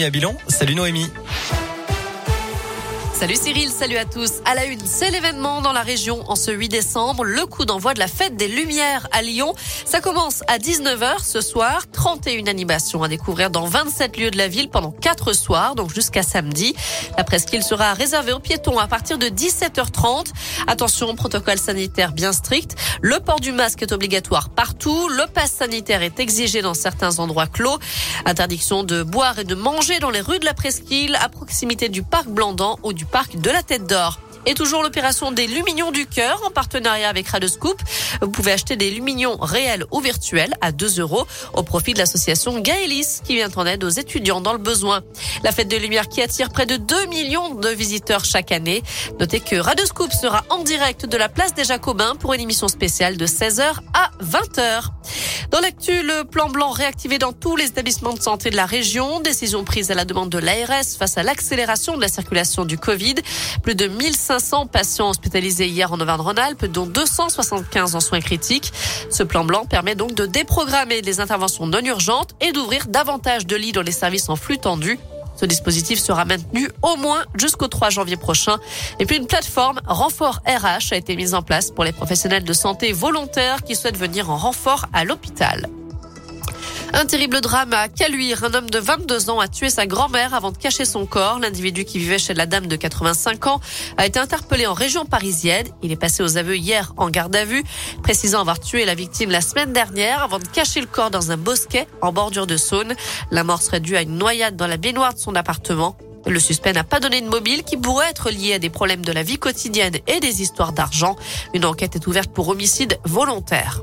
à Bilan. Salut Noémie. Salut Cyril, salut à tous. À la une, c'est l'événement dans la région en ce 8 décembre, le coup d'envoi de la fête des Lumières à Lyon. Ça commence à 19h ce soir, 31 animations à découvrir dans 27 lieux de la ville pendant 4 soirs, donc jusqu'à samedi. La presqu'île sera réservée aux piétons à partir de 17h30. Attention, protocole sanitaire bien strict. Le port du masque est obligatoire partout. Le pass sanitaire est exigé dans certains endroits clos. Interdiction de boire et de manger dans les rues de la presqu'île à proximité du parc Blandan ou du parc de la Tête d'Or. Et toujours l'opération des Lumignons du Cœur en partenariat avec Radescoop. Vous pouvez acheter des Lumignons réels ou virtuels à 2 euros au profit de l'association Gaëlis qui vient en aide aux étudiants dans le besoin. La fête des Lumières qui attire près de 2 millions de visiteurs chaque année. Notez que Radescoop sera en direct de la place des Jacobins pour une émission spéciale de 16h à 20h. Dans l'actu, le plan blanc réactivé dans tous les établissements de santé de la région. Décision prise à la demande de l'ARS face à l'accélération de la circulation du Covid. Plus de 1500 patients hospitalisés hier en Auvergne-Rhône-Alpes, dont 275 en soins critiques. Ce plan blanc permet donc de déprogrammer les interventions non urgentes et d'ouvrir davantage de lits dans les services en flux tendu ce dispositif sera maintenu au moins jusqu'au 3 janvier prochain. Et puis une plateforme renfort RH a été mise en place pour les professionnels de santé volontaires qui souhaitent venir en renfort à l'hôpital. Un terrible drame à Caluire. Un homme de 22 ans a tué sa grand-mère avant de cacher son corps. L'individu qui vivait chez la dame de 85 ans a été interpellé en région parisienne. Il est passé aux aveux hier en garde à vue, précisant avoir tué la victime la semaine dernière avant de cacher le corps dans un bosquet en bordure de Saône. La mort serait due à une noyade dans la baignoire de son appartement. Le suspect n'a pas donné de mobile qui pourrait être lié à des problèmes de la vie quotidienne et des histoires d'argent. Une enquête est ouverte pour homicide volontaire.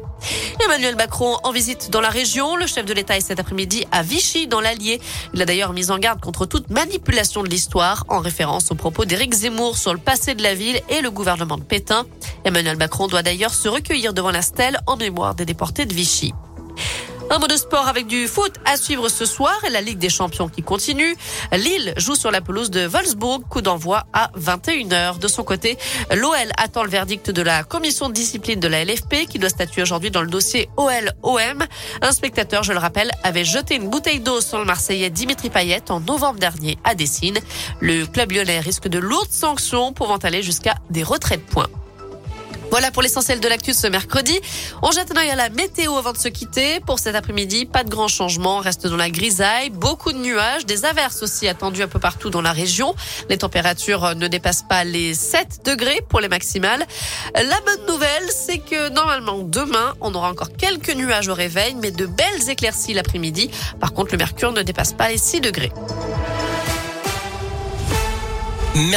Emmanuel Macron en visite dans la région. Le chef de l'État est cet après-midi à Vichy, dans l'Allier. Il a d'ailleurs mis en garde contre toute manipulation de l'histoire, en référence aux propos d'Éric Zemmour sur le passé de la ville et le gouvernement de Pétain. Emmanuel Macron doit d'ailleurs se recueillir devant la stèle en mémoire des déportés de Vichy. Un mot de sport avec du foot à suivre ce soir et la Ligue des Champions qui continue. Lille joue sur la pelouse de Wolfsburg, coup d'envoi à 21h. De son côté, l'OL attend le verdict de la commission de discipline de la LFP qui doit statuer aujourd'hui dans le dossier OL-OM. Un spectateur, je le rappelle, avait jeté une bouteille d'eau sur le Marseillais Dimitri Payet en novembre dernier à Dessine. Le club lyonnais risque de lourdes sanctions pouvant aller jusqu'à des retraits de points. Voilà pour l'essentiel de l'actu ce mercredi. On jette un œil à la météo avant de se quitter. Pour cet après-midi, pas de grands changements. reste dans la grisaille, beaucoup de nuages, des averses aussi attendues un peu partout dans la région. Les températures ne dépassent pas les 7 degrés pour les maximales. La bonne nouvelle, c'est que normalement demain, on aura encore quelques nuages au réveil, mais de belles éclaircies l'après-midi. Par contre, le mercure ne dépasse pas les 6 degrés. Merci.